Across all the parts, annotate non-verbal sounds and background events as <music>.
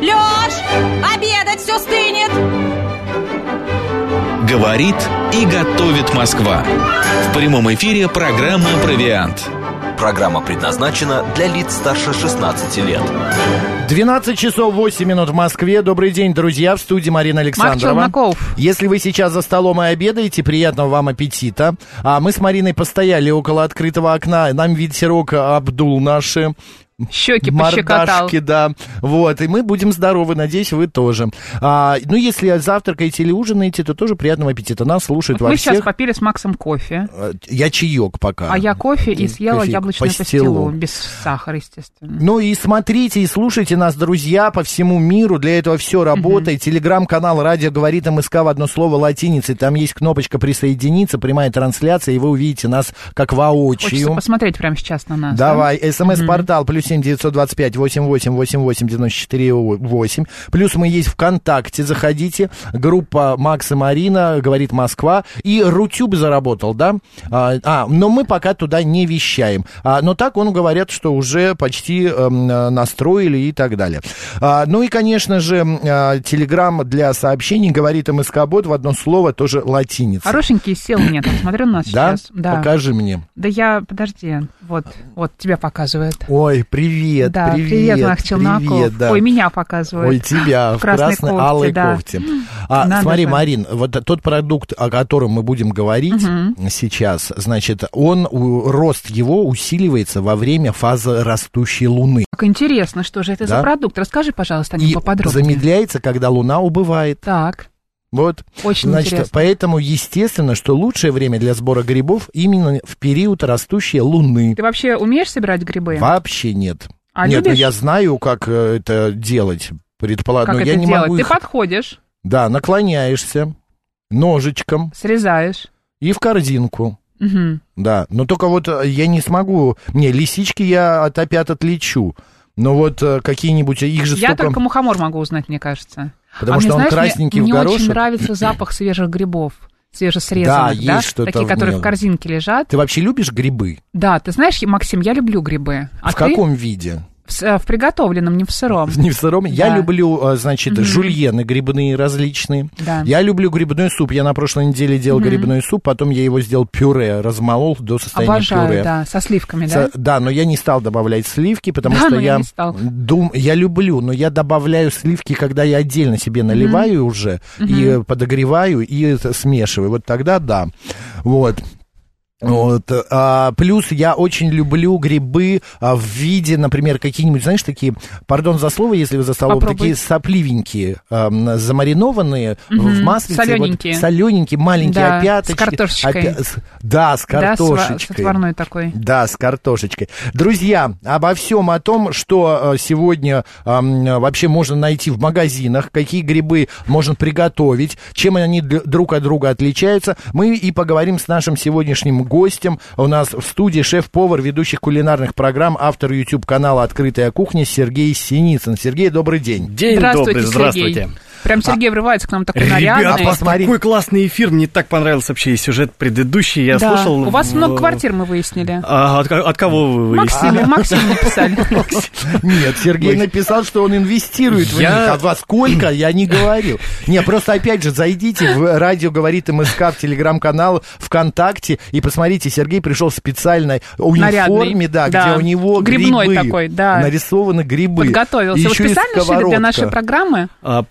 Лёш, обедать все стынет! Говорит и готовит Москва. В прямом эфире программа «Провиант». Программа предназначена для лиц старше 16 лет. 12 часов 8 минут в Москве. Добрый день, друзья. В студии Марина Александрова. Марк Челноков. Если вы сейчас за столом и обедаете, приятного вам аппетита. А мы с Мариной постояли около открытого окна. Нам ветерок обдул наши Щеки пощекотал. да. Вот, и мы будем здоровы, надеюсь, вы тоже. А, ну, если завтракаете или ужинаете, то тоже приятного аппетита. Нас слушают Вот во мы всех... сейчас попили с Максом кофе. Э, Я чаек пока. А я кофе и съела Кофе, яблочную пастилу. пастилу. Без сахара, естественно. Ну и смотрите и слушайте нас, друзья, по всему миру. Для этого все работает. Телеграм-канал «Радио говорит МСК» в одно слово латиницей. Там есть кнопочка «Присоединиться», прямая трансляция, и вы увидите нас как Хочется воочию. посмотреть прямо сейчас на нас. Давай, смс-портал плюс семь девятьсот двадцать пять восемь восемь восемь восемь девяносто четыре восемь. Плюс мы есть ВКонтакте, заходите. Группа Макс и Марина, говорит Москва. И Рутюб заработал, да? А, а, но мы пока туда не вещаем. А, но так он говорят, что уже почти э, настроили и так далее. А, ну и, конечно же, а, Телеграм для сообщений говорит МСК-бот в одно слово, тоже латиница. Хорошенький сел мне, там, смотрю на нас Да? сейчас. Да. Покажи мне. Да я, подожди, вот, вот тебя показывает. Ой, привет, да, привет, Мах Челноков. привет, да. Ой, меня показывает. Ой, тебя <laughs> в, В красной красной, кофте, алой да. кофте. А, Надо смотри, же. Марин, вот тот продукт, о котором мы будем говорить сейчас, значит, он, рост его усиливается во время фазы растущей Луны. Как интересно, что же это Да. за продукт? Расскажи, пожалуйста, о нем И поподробнее. замедляется, когда Луна убывает. Так, Вот. очень Значит, интересно. поэтому естественно, что лучшее время для сбора грибов именно в период растущей Луны. Ты вообще умеешь собирать грибы? Вообще нет. А нет, ну любишь? я знаю, как э, это делать. Предполагаю, Как но это я не делать? могу Ты их- подходишь, Да, наклоняешься ножичком срезаешь. и в корзинку. Мгм. Да, но только вот э, я не смогу... Не, лисички я от опят отличу. Но вот э, какие-нибудь... Их же Я только мухомор могу узнать, мне кажется. Потому А что мне, он знаешь, мне- красненький мне, в горошек. очень нравится <clears throat> запах свежих грибов, свежесрезанных, Да, да? есть Такие, в которые в корзинке лежат. Ты вообще любишь грибы? Да, ты знаешь, Максим, я люблю грибы. А в ты? каком виде? В, э, в приготовленном, не в сыром. Не в сыром? Я Да. люблю, э, значит, жульены грибные различные. Да. Я люблю грибной суп. Я на прошлой неделе делал грибной суп, потом я его сделал пюре, размолол до состояния Обожаю, пюре. да, со сливками, Со- да? Да, но я не стал добавлять сливки, потому Да, что я я, дум, я люблю, но я добавляю сливки, когда я отдельно себе наливаю уже и подогреваю и смешиваю. Вот тогда да. Вот. Вот. А, плюс я очень люблю грибы а, в виде, например, какие-нибудь, знаешь, такие, пардон за слово, если вы за столом, Попробуй. такие сопливенькие, ам, замаринованные в маслице. вот, Солененькие. солененькие, маленькие Да, опяточки. с картошечкой. опя- да, с Да, с ва- картошечкой. с отварной такой. Да, с картошечкой. Друзья, обо всем о том, что э, сегодня ам, вообще можно найти в магазинах, какие грибы можно приготовить, чем они друг от друга отличаются, мы и поговорим с нашим сегодняшним гостем. У нас в студии шеф-повар ведущих кулинарных программ, автор YouTube-канала «Открытая кухня» Сергей Синицын. Сергей, добрый день. День здравствуйте, добрый, здравствуйте. Сергей. Прям Сергей врывается к нам такой Ребята, нарядный. посмотри. какой классный эфир, мне так понравился вообще и сюжет предыдущий, я Да. слушал. У вас в- много квартир, мы выяснили. А, от, от кого вы выяснили? Максим, Максим написали. <laughs> Нет, Сергей написал, что он инвестирует в Я- них. А во сколько, я не говорил. Не, просто опять же, зайдите в радио «Говорит МСК» в телеграм-канал ВКонтакте и посмотрите, Сергей пришел в специальной униформе, да, да. где у него Грибной такой, да. нарисованы грибы. Подготовился. Вы специально шили для нашей программы? А,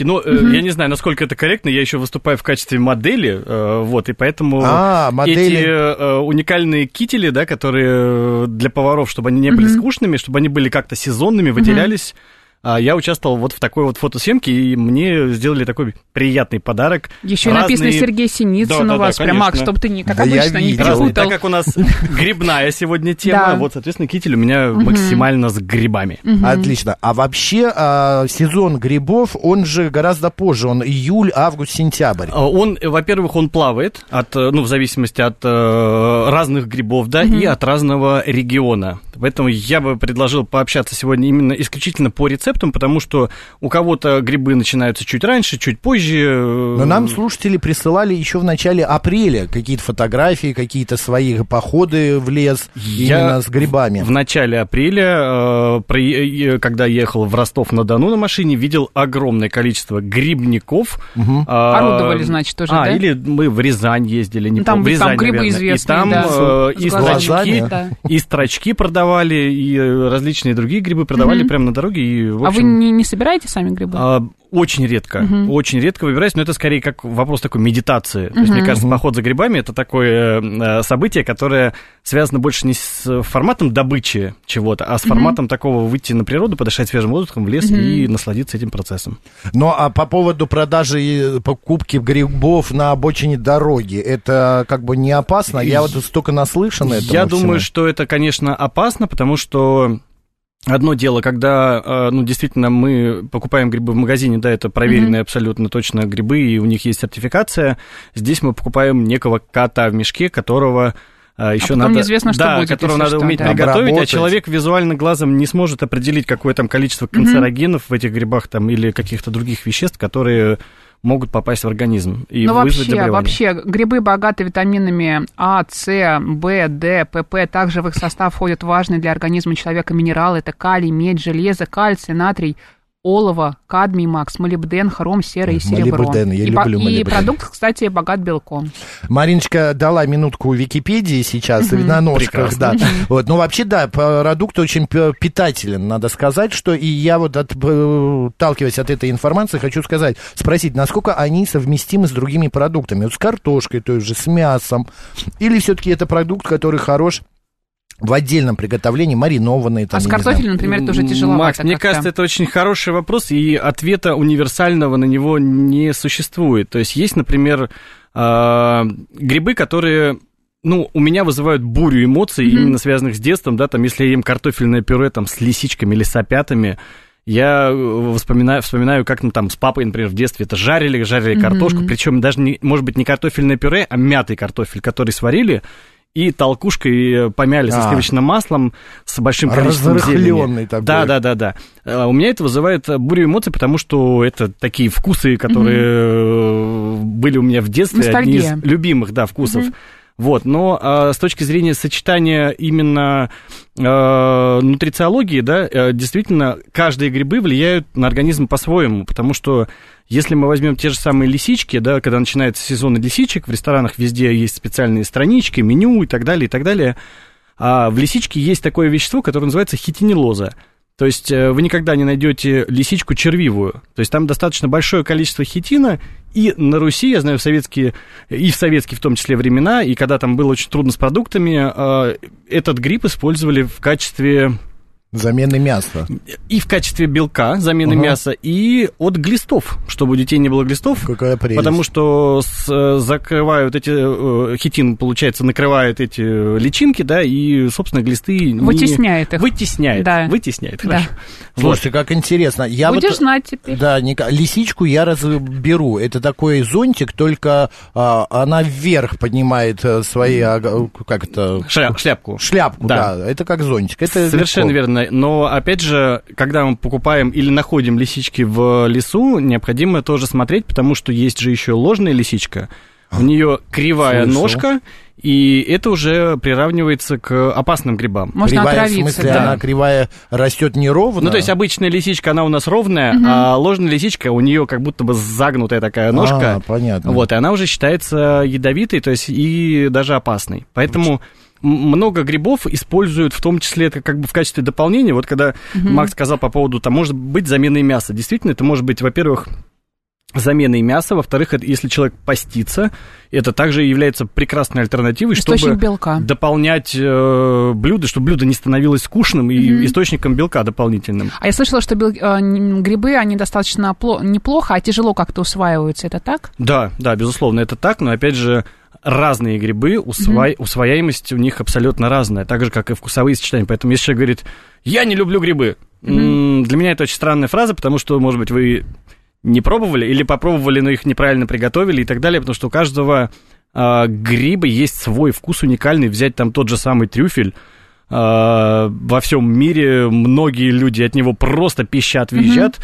практически, ну, э, я не знаю, насколько это корректно, я еще выступаю в качестве модели, э, вот, и поэтому А, модели. эти э, уникальные кители, да, которые для поваров, чтобы они не были скучными, чтобы они были как-то сезонными, выделялись, а я участвовал вот в такой вот фотосъемке, и мне сделали такой приятный подарок. Еще и Разные- написано Сергей Синицын Да, да, у да, вас. Прям, Макс, конечно. чтобы ты, не, как Да я обычно, не перепутал. так как у нас грибная сегодня тема, Да. вот, соответственно, китель у меня максимально с грибами. Отлично. А вообще а, сезон грибов, он же гораздо позже. Он июль, август, сентябрь. А, Он, во-первых, он плавает, от, э, ну, в зависимости от э, разных грибов, да, и от разного региона. Поэтому я бы предложил пообщаться сегодня именно исключительно по рецептам, потому что у кого-то грибы начинаются чуть раньше, чуть позже. Но нам слушатели присылали еще в начале апреля какие-то фотографии, какие-то свои походы в лес Я именно с грибами. В начале апреля, э, при- э, когда ехал в Ростов-на-Дону на машине, видел огромное количество грибников. А, Орудовали, значит, тоже, а, да? или мы в Рязань ездили, не Ну, там- помню, в Рязань, там грибы наверное. известные, И там да. э, и строчки, Да. и строчки продавали, и э, различные другие грибы продавали Мгм. прямо на дороге. И, в А вы общем, не, не собираете сами грибы? а, очень редко, очень редко выбираюсь, но это скорее как вопрос такой медитации. То есть, мне кажется, поход за грибами это такое э, событие, которое связано больше не с форматом добычи чего-то, а с форматом такого выйти на природу, подышать свежим воздухом в лес и насладиться этим процессом. Ну, а по поводу продажи и покупки грибов на обочине дороги, это как бы не опасно? Я вот столько наслышан этому Я всему. думаю, что это, конечно, опасно, потому что Одно дело, когда, э, ну, действительно, мы покупаем грибы в магазине, да, это проверенные абсолютно точно грибы, и у них есть сертификация. Здесь мы покупаем некого кота в мешке, которого еще потом надо, неизвестно, что да, будет, которого надо что, уметь да. приготовить, а Обработать. человек визуально глазом не сможет определить, какое там количество канцерогенов в этих грибах там или каких-то других веществ, которые могут попасть в организм и Ну, вызвать вообще, вообще, грибы богаты витаминами А, С, Б, Д, ПП. Также в их состав входят важные для организма человека минералы. Это калий, медь, железо, кальций, натрий, олово, кадмий, макс, молибден, хром, сера и серебро. Молибден, я и, по- люблю и молибден. продукт, кстати, богат белком. Мариночка дала минутку Википедии сейчас на ножках, да. Вот, ну вообще да, продукт очень питателен, надо сказать, что и я вот от- э, отталкиваясь от этой информации хочу сказать, спросить, насколько они совместимы с другими продуктами, вот с картошкой той же, с мясом, или все-таки это продукт, который хорош в отдельном приготовлении, маринованный там, а с картофелем, например, тоже тяжеловато. Макс, мне как-то. кажется, это очень хороший вопрос, и ответа универсального на него не существует. То есть есть, например, а, грибы, которые ну, у меня вызывают бурю эмоций, именно связанных с детством, да, там, если я ем картофельное пюре там с лисичками или с опятами, я э, вспоминаю, вспоминаю, как ну, там с папой, например, в детстве это жарили, жарили картошку, причем даже, не, может быть, не картофельное пюре, а мятый картофель, который сварили, и толкушкой помяли со А. сливочным маслом, с большим количеством зелени. такой. Да, да, да, да. У меня это вызывает бурю эмоций, потому что это такие вкусы, которые э, были у меня в детстве, одни из любимых, да, вкусов. Вот, но а, с точки зрения сочетания именно э, нутрициологии, да, э, действительно, каждые грибы влияют на организм по-своему, потому что если мы возьмем те же самые лисички, да, когда начинается сезон лисичек, в ресторанах везде есть специальные странички, меню и так далее, и так далее, а в лисичке есть такое вещество, которое называется хитинилоза. То есть э, вы никогда не найдете лисичку червивую. То есть там достаточно большое количество хитина, и на Руси, я знаю, в советские, и в советские в том числе времена, и когда там было очень трудно с продуктами, э, этот гриб использовали в качестве Замены мяса. и в качестве белка, замены Ага. мяса, и от глистов, чтобы у детей не было глистов. Какая прелесть. Потому что с- э, закрывают эти, э, хитин, получается, накрывает эти личинки, да, и, собственно, глисты... не- Вытесняет их. Вытесняет, Да. вытесняет, Да. хорошо. Вот. Слушайте, как интересно. Я Будешь вот... знать теперь. Да, Ника- лисичку я разберу. Это такой зонтик, только а, она вверх поднимает э, свои, как это, Шля- шляпку. шляпку, да. Да. Это как зонтик. Это Совершенно легко. верно. Но, опять же, когда мы покупаем или находим лисички в лесу, необходимо тоже смотреть, потому что есть же еще ложная лисичка. У нее кривая Слышал. ножка, и это уже приравнивается к опасным грибам. Можно кривая, в отравиться, смысле, да. она кривая растет неровно. Ну, то есть обычная лисичка, она у нас ровная, а ложная лисичка, у нее как будто бы загнутая такая ножка. А, понятно. Вот, и она уже считается ядовитой, то есть и даже опасной. Поэтому м- много грибов используют, в том числе это как бы в качестве дополнения. Вот когда Макс сказал по поводу, там может быть заменой мяса. Действительно, это может быть, во-первых, заменой мяса, во-вторых, это, если человек постится, это также является прекрасной альтернативой, Источник чтобы белка. дополнять э, блюдо, чтобы блюдо не становилось скучным и источником белка дополнительным. А я слышала, что бел- э, грибы, они достаточно пло- неплохо, а тяжело как-то усваиваются. Это так? Да, да, безусловно, это так, но опять же, разные грибы, усва- усвояемость у них абсолютно разная, так же, как и вкусовые сочетания. Поэтому если человек говорит, я не люблю грибы, м, для меня это очень странная фраза, потому что, может быть, вы не пробовали или попробовали, но их неправильно приготовили и так далее, потому что у каждого а, гриба есть свой вкус уникальный. Взять там тот же самый трюфель, во всем мире многие люди от него просто пищат, визжат.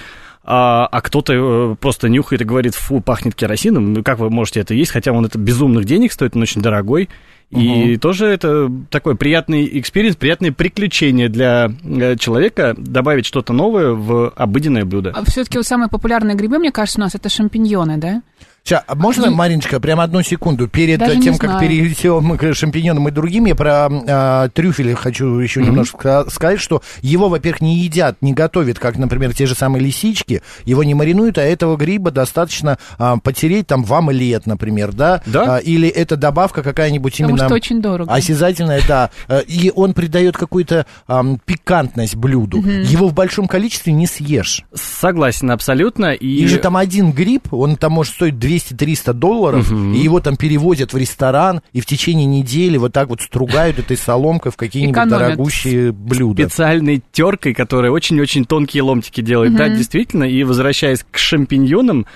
А, а кто-то э, просто нюхает и говорит, фу, пахнет керосином. Ну, как вы можете это есть? Хотя он это безумных денег стоит, он очень дорогой. И угу. тоже это такой приятный experience, приятное приключение для э, человека добавить что-то новое в обыденное блюдо. А все-таки вот самые популярные грибы, мне кажется, у нас это шампиньоны, да? Сейчас, а можно, Мариночка, прямо одну секунду, перед Даже тем, как перейдем к шампиньонам и другим, я про э, трюфели хочу еще mm-hmm. немножко сказать, что его, во-первых, не едят, не готовят, как, например, те же самые лисички, его не маринуют, а этого гриба достаточно э, потереть там в омлет, например, да? Да. Э, или это добавка какая-нибудь Потому что очень дорого. Осязательная, да. И он придает какую-то э, пикантность блюду. Mm-hmm. Его в большом количестве не съешь. Согласен, абсолютно. И... и же там один гриб, он там может стоить 200 200-300 долларов, угу. и его там переводят в ресторан, и в течение недели вот так вот стругают этой соломкой в какие-нибудь Экономят. дорогущие блюда. Специальной теркой, которая очень-очень тонкие ломтики делает. Угу. Да, действительно, и возвращаясь к шампиньонам,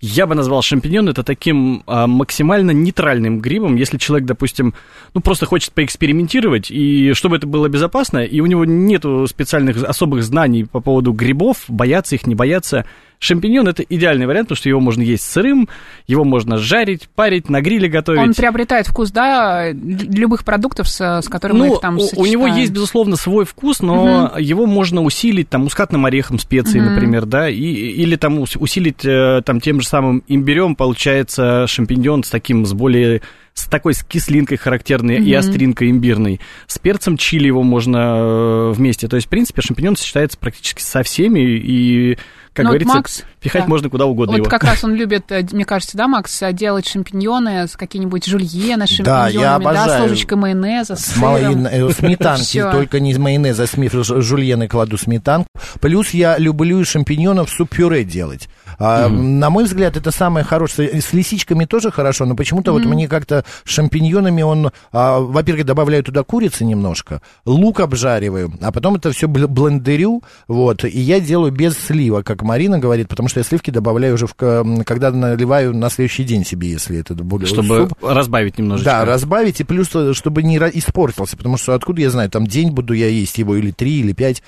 я бы назвал шампиньон это таким а, максимально нейтральным грибом, если человек, допустим, ну просто хочет поэкспериментировать, и чтобы это было безопасно, и у него нету специальных особых знаний по поводу грибов, бояться их, не бояться, Шампиньон это идеальный вариант, потому что его можно есть сырым, его можно жарить, парить, на гриле готовить. Он приобретает вкус, да, любых продуктов, с, с которыми ну, мы их там у, у него есть, безусловно, свой вкус, но угу. его можно усилить там мускатным орехом, специей, угу. например, да, и, или там усилить э, там тем же самым имбирем, получается шампиньон с таким, с более с такой с кислинкой характерной mm-hmm. и остринкой имбирной. С перцем чили его можно э, вместе. То есть, в принципе, шампиньон сочетается практически со всеми, и как Но ну, говорится, Макс, пихать да. можно куда угодно вот его. как раз он любит, э, мне кажется, да, Макс, э, делать шампиньоны с какие-нибудь жульены с шампиньонами, да, я обожаю. да, с ложечкой майонеза, с, сыром. Э, <laughs> сметанки, только не из майонеза, с жульены кладу сметанку. Плюс я люблю шампиньонов суп-пюре делать. А, mm-hmm. На мой взгляд, это самое хорошее. С лисичками тоже хорошо, но почему-то mm-hmm. вот мне как-то шампиньонами он, а, во-первых, добавляю туда курицы немножко, лук обжариваю, а потом это все блендерю, вот, и я делаю без слива, как Марина говорит, потому что я сливки добавляю уже, в, когда наливаю на следующий день себе, если это более Чтобы суп. разбавить немножечко. Да, разбавить, и плюс, э, чтобы не испортился, потому что откуда я знаю, там день буду я есть его, или три, или пять,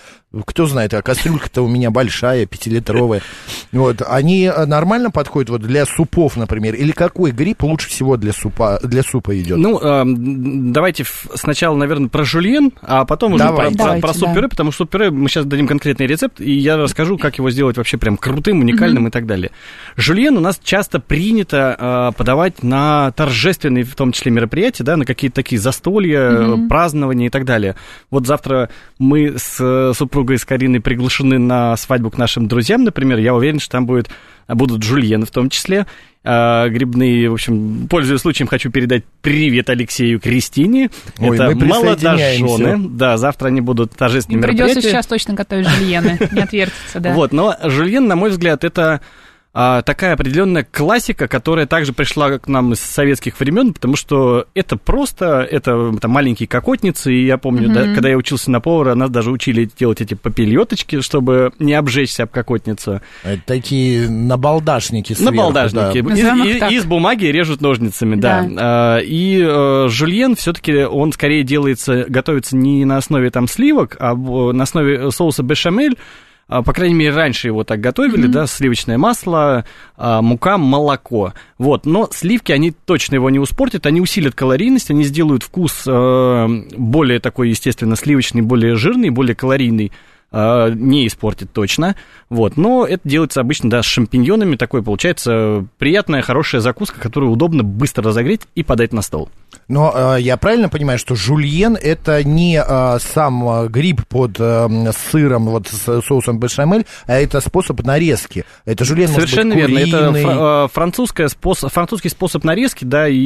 кто знает, а кастрюлька-то у меня большая, пятилитровая, вот, они э, нормально подходят вот для супов, например, или какой гриб лучше всего для супа, для супа идет? Ну, э, давайте сначала, наверное, про жульен, а потом уже Давайте. про, Давайте, про, про суп-пюре, да. потому что суп-пюре мы сейчас дадим конкретный рецепт, и я расскажу, как его сделать вообще прям крутым, уникальным mm-hmm. и так далее. Жульен у нас часто принято э, подавать на торжественные, в том числе, мероприятия, да, на какие-то такие застолья, mm-hmm. празднования и так далее. Вот завтра мы с супругой, с Кариной приглашены на свадьбу к нашим друзьям, например, я уверен, что там будет будут жульены в том числе, э, грибные. В общем, пользуясь случаем, хочу передать привет Алексею Кристине. Ой, Это молодожены. Да, завтра они будут торжественными мероприятия. Придется сейчас точно готовить жульены, не отвертится, да. Вот, но жульен, на мой взгляд, это а, такая определенная классика, которая также пришла к нам из советских времен, потому что это просто, это там, маленькие кокотницы, и я помню, mm-hmm. да, когда я учился на повара, нас даже учили делать эти попельоточки, чтобы не обжечься об кокотницу. Это такие набалдашники сверху. Набалдашники. Да. Из, из, из бумаги режут ножницами, да. да. А, и э, жульен все-таки, он скорее делается, готовится не на основе там сливок, а на основе соуса бешамель, а, по крайней мере, раньше его так готовили, mm-hmm. да, сливочное масло, а, мука, молоко. Вот, но сливки, они точно его не испортят, они усилят калорийность, они сделают вкус э, более такой, естественно, сливочный, более жирный, более калорийный не испортит точно. Вот. Но это делается обычно, да, с шампиньонами. Такой получается приятная, хорошая закуска, которую удобно быстро разогреть и подать на стол. Но э, я правильно понимаю, что жульен это не э, сам гриб под э, сыром, вот с соусом бешамель, а это способ нарезки. Это жульен Совершенно может быть, верно. Это французская способ, французский способ нарезки, да, и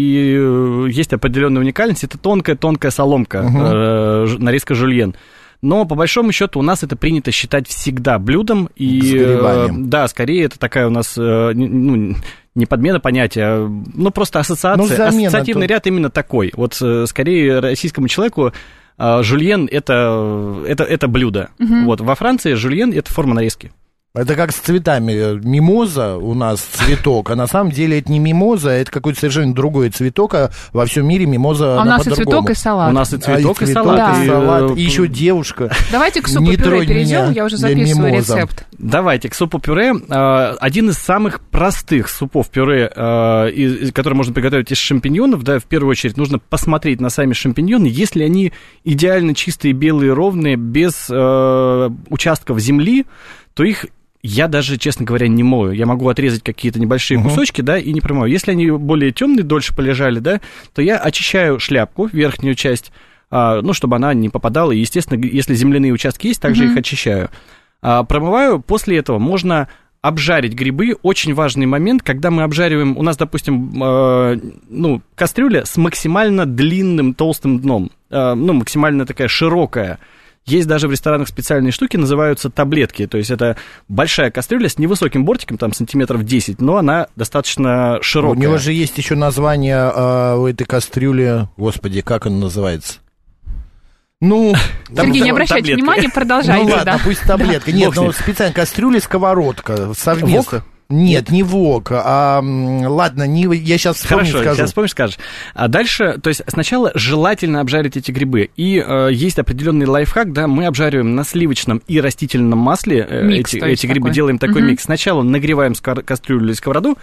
есть определенная уникальность. Это тонкая-тонкая соломка, угу. э, нарезка жульен. Но по большому счету у нас это принято считать всегда блюдом и с грибами. да, скорее это такая у нас ну, не подмена понятия, а, ну просто ассоциация, ну, ассоциативный то... ряд именно такой. Вот э, скорее российскому человеку жульен это, это, это блюдо. Угу. Вот, во Франции жульен это форма нарезки. Это как с цветами. Мимоза у нас цветок, а на самом деле это не мимоза, это какой-то совершенно другой цветок, а во всем мире мимоза А у нас и цветок, и салат. У нас и А, цветок, и, цветок, салат. и и, салат, э, и еще девушка. Давайте к супу Не пюре тронь перейдем, я уже записываю мимоза. рецепт. Давайте к супу пюре. А, Один из самых простых супов пюре, а, из- из- который можно приготовить из шампиньонов, да, в первую очередь нужно посмотреть на сами шампиньоны, если они идеально чистые, белые, ровные, без э, участков земли, то их я даже, честно говоря, не мою. Я могу отрезать какие-то небольшие кусочки, да, и не промою. Если они более темные, дольше полежали, да, то я очищаю шляпку, верхнюю часть, а, ну, чтобы она не попадала. И, естественно, если земляные участки есть, также их очищаю. А, промываю. После этого можно обжарить грибы. Очень важный момент, когда мы обжариваем, у нас, допустим, э, ну, кастрюля с максимально длинным толстым дном, э, ну, максимально такая широкая. Есть даже в ресторанах специальные штуки, называются таблетки. То есть это большая кастрюля с невысоким бортиком, там сантиметров 10, но она достаточно У широкая. него же есть еще название а, у этой кастрюли. Господи, как она называется? Ну, Там Сергей, не обращайте таблетка. внимания, продолжайте, ну ладно, да. пусть таблетка. Нет, ну специально кастрюля, сковородка совместно. Нет, не вок, а ладно, не, я сейчас вспомню, Хорошо, скажу. сейчас вспомнишь, скажешь. А дальше, то есть сначала желательно обжарить эти грибы. И э, есть определенный лайфхак, да, мы обжариваем на сливочном и растительном масле э, Микс, эти, эти грибы, такой. делаем такой Мгм. микс. Сначала нагреваем кастрюлю или сковороду,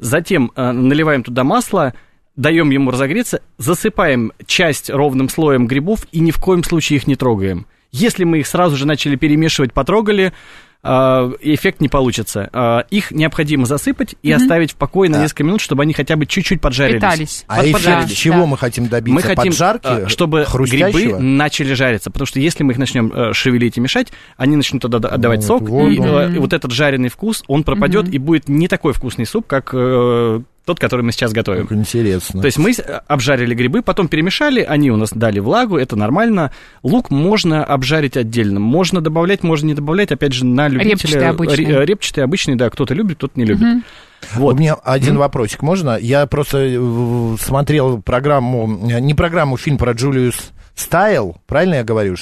затем э, наливаем туда масло, даем ему разогреться, засыпаем часть ровным слоем грибов и ни в коем случае их не трогаем. Если мы их сразу же начали перемешивать, потрогали, эффект не получится. Э, Их необходимо засыпать и оставить в покое на несколько минут, чтобы они хотя бы чуть-чуть поджарились. Питались. А Под- эффект поджарились. чего да. мы хотим добиться? Мы хотим, Поджарки? а, чтобы грибы начали жариться, потому что если мы их начнем э, шевелить и мешать, они начнут тогда отдавать Вот, сок, вот и, э, и вот этот жареный вкус, он пропадет и будет не такой вкусный суп, как э, тот, который мы сейчас готовим. Как интересно. То есть мы с- обжарили грибы, потом перемешали, они у нас дали влагу, это нормально. Лук можно обжарить отдельно, можно добавлять, можно не добавлять, опять же, на любителя. Репчатый обычный. Ре- Репчатый обычный, да, кто-то любит, кто-то не любит. Мгм. Вот. У меня один вопросик, можно? Я просто э, смотрел программу, э, не программу, фильм про Джулиус Стайл, правильно я говорю?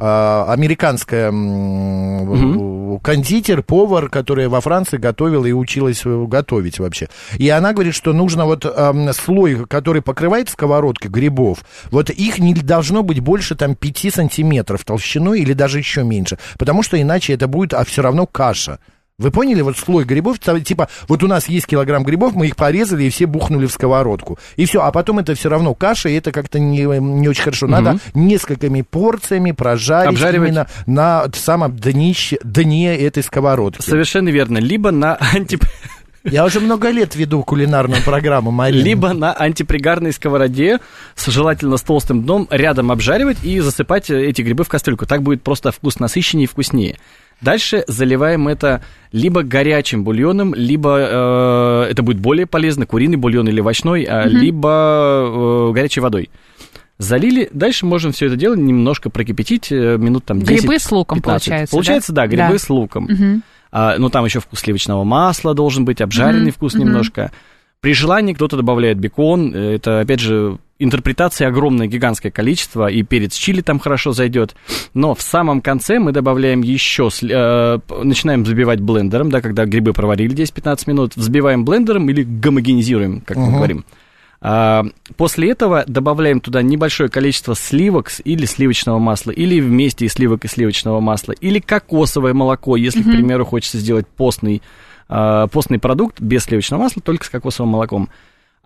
А, американская м, кондитер, повар, которая во Франции готовила и училась э, готовить вообще. И она говорит, что нужно вот эм, слой, который покрывает сковородкой грибов, вот их не должно быть больше там 5 сантиметров толщиной или даже еще меньше, потому что иначе это будет, а все равно каша. Вы поняли, вот слой грибов, типа, вот у нас есть килограмм грибов, мы их порезали и все бухнули в сковородку. И все, а потом это все равно каша, и это как-то не, не очень хорошо. Надо несколькими порциями прожарить Обжаривать. именно на самом днище, дне этой сковородки. Совершенно верно. Либо на анти... <laughs> Я уже много лет веду кулинарную программу, Марина. Либо на антипригарной сковороде, с, желательно с толстым дном, рядом обжаривать и засыпать э, эти грибы в кастрюльку. Так будет просто вкус насыщеннее и вкуснее. Дальше заливаем это либо горячим бульоном, либо э, это будет более полезно, куриный бульон или овощной, а, либо э, горячей водой. Залили, дальше можем все это дело немножко прокипятить, э, минут там 10 Грибы с луком, 15. получается, Получается, да, да? грибы Да. с луком. Мгм. А, ну, там еще вкус сливочного масла должен быть, обжаренный Мгм, вкус мгм. немножко. При желании кто-то добавляет бекон. э, Это, опять же, интерпретации огромное, гигантское количество, и перец чили там хорошо зайдет. Но в самом конце мы добавляем еще, э, начинаем взбивать блендером, да, когда грибы проварили 10-15 минут, взбиваем блендером или гомогенизируем, как мы Мгм. говорим. А, После этого добавляем туда небольшое количество сливок или сливочного масла, или вместе из сливок и сливочного масла, или кокосовое молоко, если, к примеру, хочется сделать постный, а, постный продукт без сливочного масла, только с кокосовым молоком.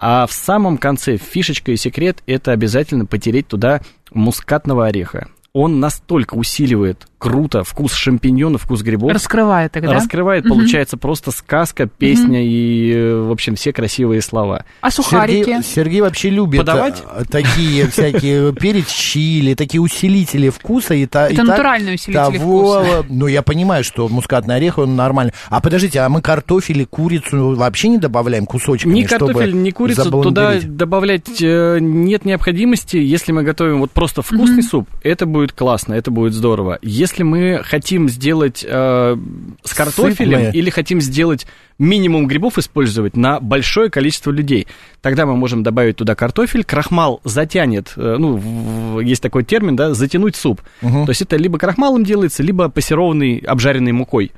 А в самом конце фишечка и секрет – это обязательно потереть туда мускатного ореха. Он настолько усиливает круто вкус шампиньонов, вкус грибов, Раскрывает тогда. раскрывает, Мгм. получается просто сказка, песня и, э, в общем, все красивые слова. А сухарики? Сергей, Сергей вообще любит Подавать? а, такие всякие <laughs> перец чили, такие усилители вкуса. И и Это так натуральные усилители того, вкуса. Ну, я понимаю, что мускатный орех, он нормальный. А подождите, а мы картофель и курицу вообще не добавляем кусочками, Ни картофель, ни курицу туда добавлять э, нет необходимости. Если мы готовим вот просто вкусный суп, это будет классно, это будет здорово. Если мы хотим сделать э, с картофелем Сытное. или хотим сделать минимум грибов использовать на большое количество людей, тогда мы можем добавить туда картофель, крахмал затянет, э, ну, в- есть такой термин, да, затянуть суп. Мгм. То есть это либо крахмалом делается, либо пассерованный, обжаренной мукой.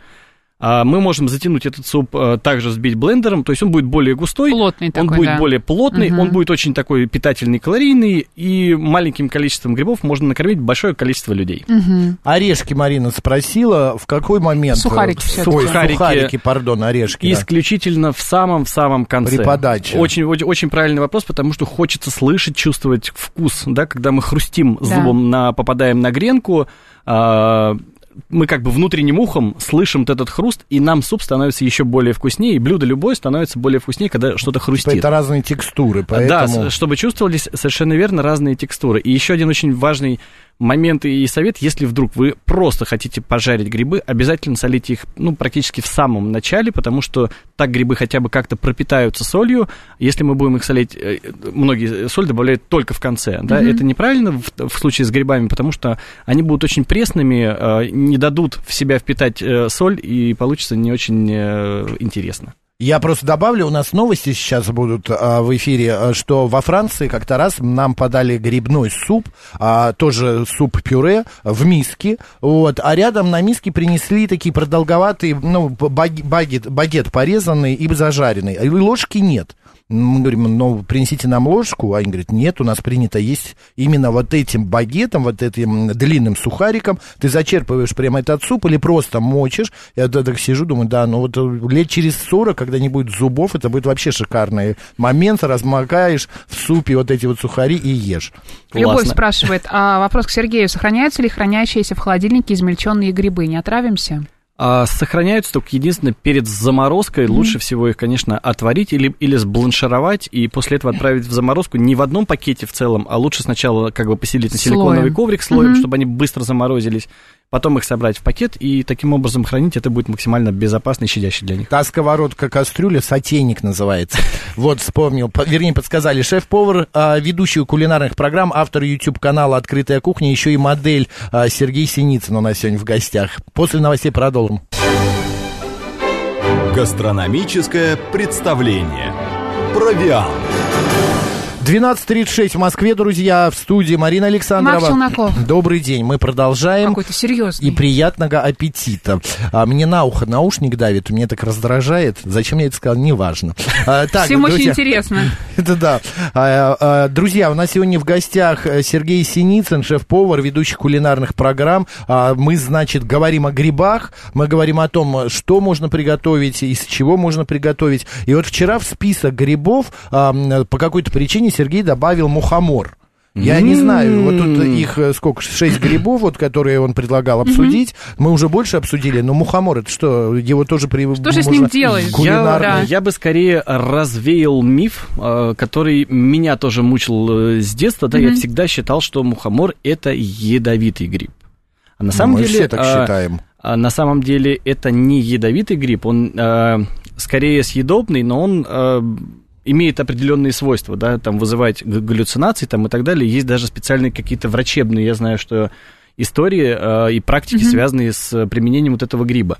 А мы можем затянуть этот суп, а, также взбить блендером, то есть он будет более густой, Плотный он такой, будет да. более плотный, Мгм. он будет очень такой питательный, калорийный, и маленьким количеством грибов можно накормить большое количество людей. Мгм. Орешки Марина спросила, в какой момент... Сухарики э. Ой, Сухарики. сухарики, пардон, орешки. да. Исключительно в самом в самом конце. При подаче. Очень, очень, очень правильный вопрос, потому что хочется слышать, чувствовать вкус, да, когда мы хрустим Да. зубом, на, попадаем на гренку, а, мы как бы внутренним ухом слышим вот этот хруст, и нам суп становится еще более вкуснее, и блюдо любое становится более вкуснее, когда что-то Типа хрустит. Это разные текстуры, Да, поэтому... с- чтобы чувствовались совершенно верно разные текстуры. И еще один очень важный момент и совет, если вдруг вы просто хотите пожарить грибы, обязательно солите их, ну, практически в самом начале, потому что так грибы хотя бы как-то пропитаются солью. Если мы будем их солить, э, многие соль добавляют только в конце, да, Мгм. это неправильно в, в случае с грибами, потому что они будут очень пресными, э, не дадут в себя впитать э, соль, и получится не очень э, интересно. Я просто добавлю, у нас новости сейчас будут а, в эфире, а, что во Франции как-то раз нам подали грибной суп, а, тоже суп-пюре в миске, вот, а рядом на миске принесли такие продолговатые, ну, баг- багет, багет порезанный и зажаренный, и ложки нет. Мы говорим, ну, принесите нам ложку, а они говорят, нет, у нас принято есть именно вот этим багетом, вот этим длинным сухариком, ты зачерпываешь прямо этот суп или просто мочишь, я так сижу, думаю, да, ну вот э, лет через 40, когда не будет зубов, это будет вообще шикарный момент, размокаешь в супе вот эти вот сухари и ешь. Любовь Классно. спрашивает, а вопрос к Сергею. Сохраняются ли хранящиеся в холодильнике измельченные грибы? Не отравимся? А, сохраняются только единственное перед заморозкой. Лучше всего их, конечно, отварить или, или сбланшировать и после этого отправить в заморозку не в одном пакете в целом, а лучше сначала как бы поселить на Слоем. силиконовый коврик слоем, чтобы они быстро заморозились, потом их собрать в пакет и таким образом хранить. Это будет максимально безопасно и щадяще для них. Та сковородка кастрюля, сотейник называется. <laughs> Вот, вспомнил, по- вернее, подсказали. Шеф-повар, а, ведущий кулинарных программ, автор YouTube-канала «Открытая кухня», еще и модель а, Сергей Синицын у нас сегодня в гостях. После новостей продолжим. Гастрономическое представление. Провиант. 12.36 в Москве, друзья, в студии Марина Александрова. Макс Челноков. Добрый день, мы продолжаем. Какой-то серьезный. И приятного аппетита. А, мне на ухо наушник давит, мне так раздражает. Зачем я это сказал, неважно. А, так, Всем очень друзья, интересно. <laughs> Это да. А, а, Друзья, у нас сегодня в гостях э, Сергей Синицын, шеф-повар, ведущий кулинарных программ. А, Мы, значит, говорим о грибах, мы говорим о том, что можно приготовить, из чего можно приготовить. И вот вчера в список грибов а, по какой-то причине Сергей добавил мухомор. Я не знаю, вот тут их э, сколько, шесть грибов, вот, которые он предлагал обсудить. Мы уже больше обсудили, но мухомор, это что, его тоже при... Что же с ним делать? Кулинарный. Да. Я, я бы скорее развеял миф, э, который меня тоже мучил э, с детства. Да, я всегда считал, что мухомор это ядовитый гриб. А на Ну, самом мы деле, все так а, считаем. а на самом деле это не ядовитый гриб, он э, скорее съедобный, но он э, имеет определенные свойства, да, там вызывать галлюцинации там, и так далее. Есть даже специальные какие-то врачебные, я знаю, что истории э, и практики, связанные с применением вот этого гриба.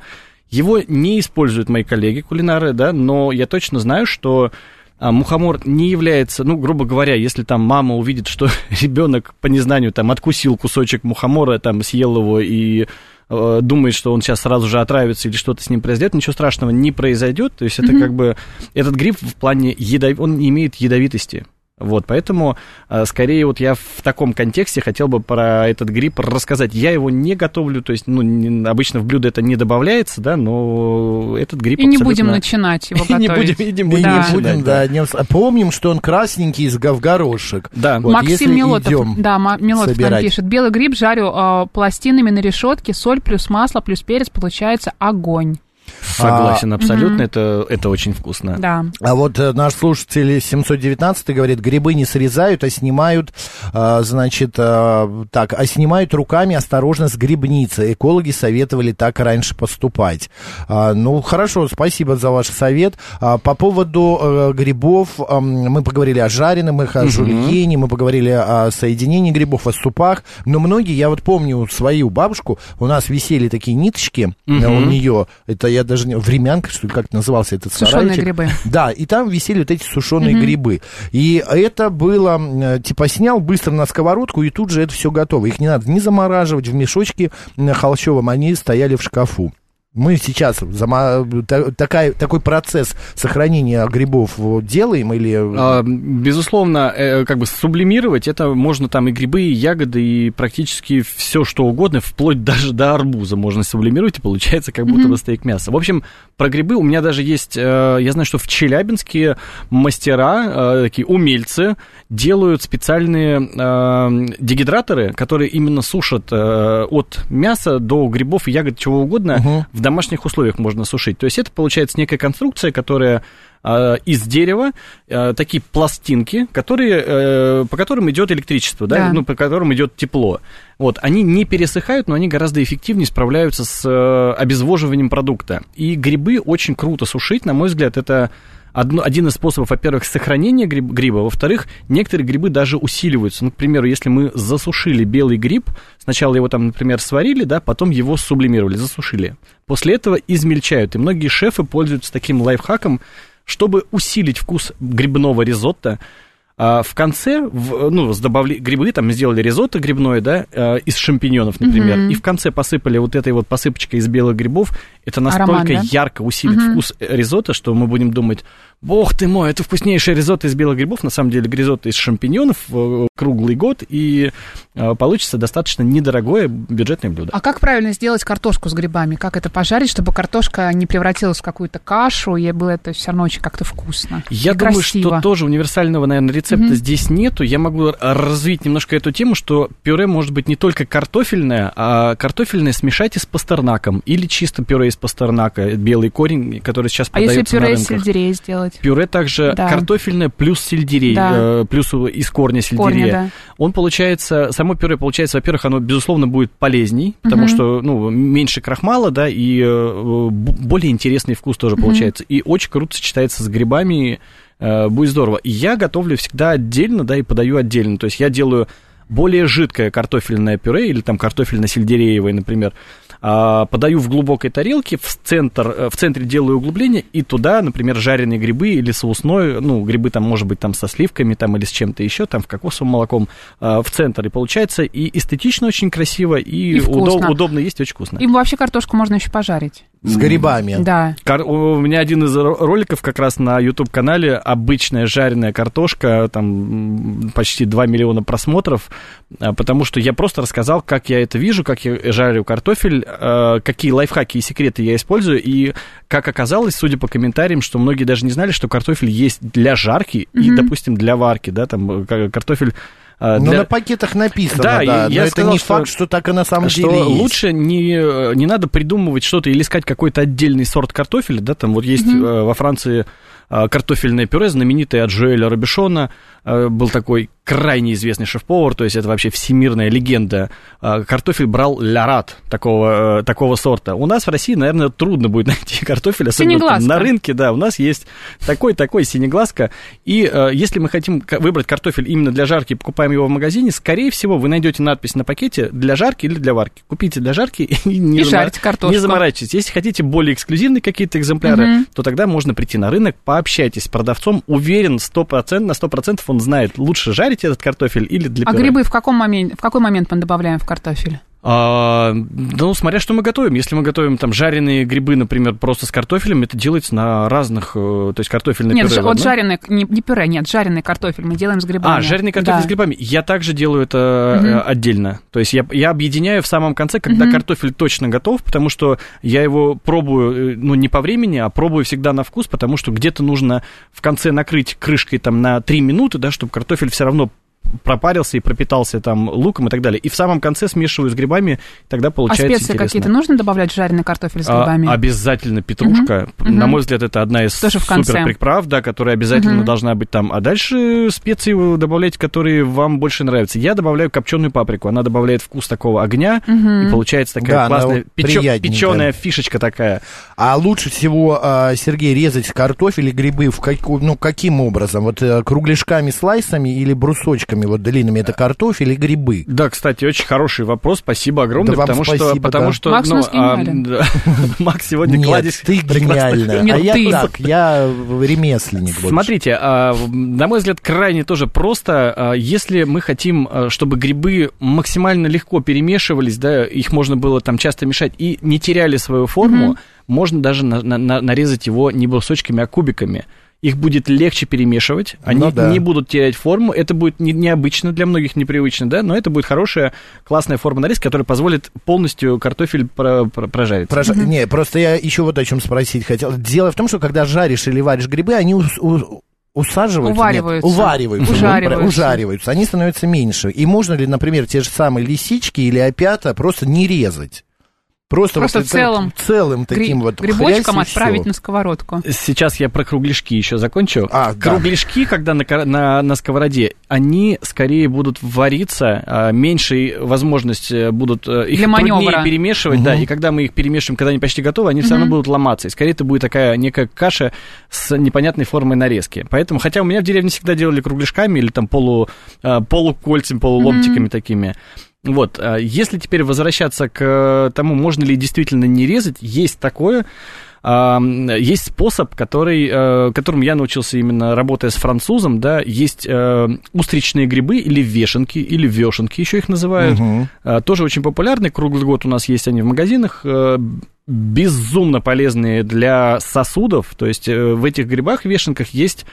Его не используют мои коллеги кулинары, да, но я точно знаю, что а, мухомор не является, ну, грубо говоря, если там мама увидит, что <laughs> ребенок по незнанию там откусил кусочек мухомора, там съел его и э, думает, что он сейчас сразу же отравится или что-то с ним произойдет, ничего страшного не произойдет. То есть это как бы этот гриб в плане ядов... он не имеет ядовитости. Вот, поэтому, э, скорее, вот я в таком контексте хотел бы про этот гриб рассказать. Я его не готовлю, то есть, ну, не- обычно в блюдо это не добавляется, да, но этот гриб И не абсолютно- будем начинать его <laughs> И не готовить. будем, и не Мы будем Да. не будем, да, не Помним, что он красненький из га- в горошек. Да. Вот Максим Милотов, да, Милотов нам пишет. Белый гриб жарю э, пластинами на решетке, соль плюс масло плюс перец, получается огонь. Согласен, А, абсолютно, это, это очень вкусно. Да. А вот э, наш слушатель 719 говорит, грибы не срезают, а снимают, а, значит, а, так, а снимают руками осторожно с грибницы. Экологи советовали так раньше поступать. А, ну, хорошо, спасибо за ваш совет. А, по поводу э, грибов, мы поговорили о жареном, их о жульене, мы поговорили о соединении грибов, о супах, но многие, я вот помню свою бабушку, у нас висели такие ниточки э, у нее, это я даже не, времянка, что ли, как назывался этот Сушеные сарайчик. грибы. Да, и там висели вот эти сушеные грибы. И это было, э, типа, снял быстро на сковородку, и тут же это все готово. Их не надо ни замораживать в мешочке э, холщовом, они стояли в шкафу. Мы сейчас зама- та- такая, такой процесс сохранения грибов делаем или... А, безусловно, э, как бы сублимировать это можно там и грибы, и ягоды, и практически все что угодно, вплоть даже до арбуза можно сублимировать, и получается как будто бы стейк мяса. В общем, про грибы у меня даже есть, э, я знаю, что в Челябинске мастера, э, такие умельцы, делают специальные э, дегидраторы, которые именно сушат э, от мяса до грибов и ягод, чего угодно, Мгм. В домашних условиях можно сушить. То есть это получается некая конструкция, которая э, из дерева, э, такие пластинки, которые, э, по которым идет электричество, да, Да. ну, по которым идет тепло. Вот, они не пересыхают, но они гораздо эффективнее справляются с э, обезвоживанием продукта. И грибы очень круто сушить, на мой взгляд, это одно, один из способов, во-первых, сохранения гриб- гриба, во-вторых, некоторые грибы даже усиливаются. Ну, к примеру, если мы засушили белый гриб, сначала его там, например, сварили, да, потом его сублимировали, засушили. После этого измельчают. И многие шефы пользуются таким лайфхаком, чтобы усилить вкус грибного ризотто, а в конце, в- ну, с добавли... грибы, там сделали ризотто грибное, да, э, из шампиньонов, например, Мгм. и в конце посыпали вот этой вот посыпочкой из белых грибов, это настолько Аромат, да? ярко усилит Мгм. вкус ризотто, что мы будем думать, бог ты мой, это вкуснейшее ризотто из белых грибов, на самом деле ризотто из шампиньонов э, круглый год, и э, получится достаточно недорогое бюджетное блюдо. А как правильно сделать картошку с грибами? Как это пожарить, чтобы картошка не превратилась в какую-то кашу, и было это все равно очень как-то вкусно? Я и думаю, красиво. что тоже универсального, наверное, рецепта Мгм. здесь нету. Я могу развить немножко эту тему, что пюре может быть не только картофельное, а картофельное смешать и с пастернаком. Или чисто пюре из пастернака, белый корень, который сейчас А продается на пюре из рынках. сельдерея сделать? Пюре также Да. картофельное плюс сельдерей, Да. э, плюс из корня сельдерея. Корня, да. Он получается, само пюре получается, во-первых, оно, безусловно, будет полезней, потому Мгм. что, ну, меньше крахмала, да, и э, более интересный вкус тоже получается. И очень круто сочетается с грибами, э, будет здорово. Я готовлю всегда отдельно, да, и подаю отдельно. То есть я делаю более жидкое картофельное пюре или там картофельно-сельдереевое, например, а, подаю в глубокой тарелке, в центр, э, в центре делаю углубление, и туда, например, жареные грибы или соусной, ну, грибы там, может быть, там со сливками там или с чем-то еще, там, в кокосовым молоком, а, в центр. И получается и эстетично очень красиво, и, И удоб- удобно есть, очень вкусно. Им вообще картошку можно еще пожарить. С грибами. Да. Кар- У меня один из ро- роликов как раз на YouTube-канале «Обычная жареная картошка», там почти 2 миллиона просмотров, а, потому что я просто рассказал, как я это вижу, как я жарю картофель, а, какие лайфхаки и секреты я использую, и как оказалось, судя по комментариям, что многие даже не знали, что картофель есть для жарки и, Мгм. допустим, для варки, да, там э, ка- картофель... а, Ну, для- на пакетах написано, Да, да, я но это сказал, не что- факт, что так и на самом что деле есть. лучше не, не надо придумывать что-то или искать какой-то отдельный сорт картофеля, да, там вот есть э, во Франции картофельное пюре, знаменитое от Жоэля Робишона, э, был такой крайне известный шеф-повар, то есть это вообще всемирная легенда. Э, Картофель брал лярат такого, э, такого сорта. У нас в России, наверное, трудно будет <laughs> найти картофель, особенно там на рынке, да, у нас есть такой-такой синеглазка, и э, если мы хотим выбрать картофель именно для жарки и покупаем его в магазине, скорее всего, вы найдете надпись на пакете для жарки или для варки. Купите для жарки и <laughs> не, И картошку. не заморачивайтесь. Если хотите более эксклюзивные какие-то экземпляры, Мгм. то тогда можно прийти на рынок, пообщайтесь с продавцом, уверен 100%, на 100% он знает, лучше жарить этот картофель или для А грибы в каком моменте, в какой момент мы добавляем в картофель? А, ну, смотря что мы готовим. Если мы готовим там жареные грибы, например, просто с картофелем, это делается на разных, э, то есть картофельное Нет, пюре. в вот жареный, не, не пюре, нет, жареный картофель мы делаем с грибами. А, жареный картофель Да. с грибами. Я также делаю это э, отдельно. То есть я, я объединяю в самом конце, когда Мгм. картофель точно готов, потому что я его пробую, э, ну, не по времени, а пробую всегда на вкус, потому что где-то нужно в конце накрыть крышкой там на 3 минуты, да, чтобы картофель все равно пропарился и пропитался там луком и так далее. И в самом конце смешиваю с грибами, тогда А получается специи интересно. какие-то нужно добавлять жареный картофель с А, грибами? обязательно петрушка. Мгм. На мой взгляд, это одна из Тоже супер приправ, да, которая обязательно Мгм. должна быть там. А дальше специи вы добавляйте, которые вам больше нравятся. Я добавляю копченую паприку. Она добавляет вкус такого огня, Мгм. и получается такая Да, классная вот печеная фишечка такая. А лучше всего, а, Сергей, резать картофель и грибы в каку- ну, каким образом? Вот э, кругляшками, слайсами или брусочками такими вот длинными? Это картофель и грибы. Да, кстати, очень хороший вопрос. Спасибо огромное, Да потому что, спасибо, потому да. что, Макс ну, а, да. <laughs> Макс сегодня Нет, кладезь ты прекрасных гениальная. Нет, а я ты. так, я ремесленник. Смотрите, а, на мой взгляд, крайне тоже просто. а, Если мы хотим, а, чтобы грибы максимально легко перемешивались, да, их можно было там часто мешать и не теряли свою форму, можно даже на- на- на- нарезать его не брусочками, а кубиками. Их будет легче перемешивать, они Ну да. не будут терять форму. Это будет не- необычно для многих, непривычно, да, но это будет хорошая, классная форма нарезки, которая позволит полностью картофель про- про- прожарить. Прож- Не, просто я еще вот о чем спросить хотел. Дело в том, что когда жаришь или варишь грибы, они ус- у- усаживаются. Увариваются. Нет, увариваются. вот Ужариваются. ужариваются. Они становятся меньше. И можно ли, например, те же самые лисички или опята просто не резать? Просто, Просто вот это целым. целым таким Гри- вот Грибочком отправить на сковородку. Сейчас я про кругляшки еще закончу. А, да. кругляшки, когда на, на, на сковороде, они скорее будут вариться, а, меньше возможность э, будут э, их Для труднее маневра. перемешивать, да, и когда мы их перемешиваем, когда они почти готовы, они все равно будут ломаться. И скорее это будет такая некая каша с непонятной формой нарезки. Поэтому, хотя у меня в деревне всегда делали кругляшками или там полу, а, полукольцами, полуломтиками такими. Вот, а если теперь возвращаться к э, тому, можно ли действительно не резать, есть такое. Есть способ, который, э, которым я научился именно работая с французом, да, есть э, устричные грибы или вешенки, или вешенки еще их называют. А, тоже очень популярны, круглый год у нас есть они в магазинах, безумно полезные для сосудов, то есть в этих грибах, вешенках есть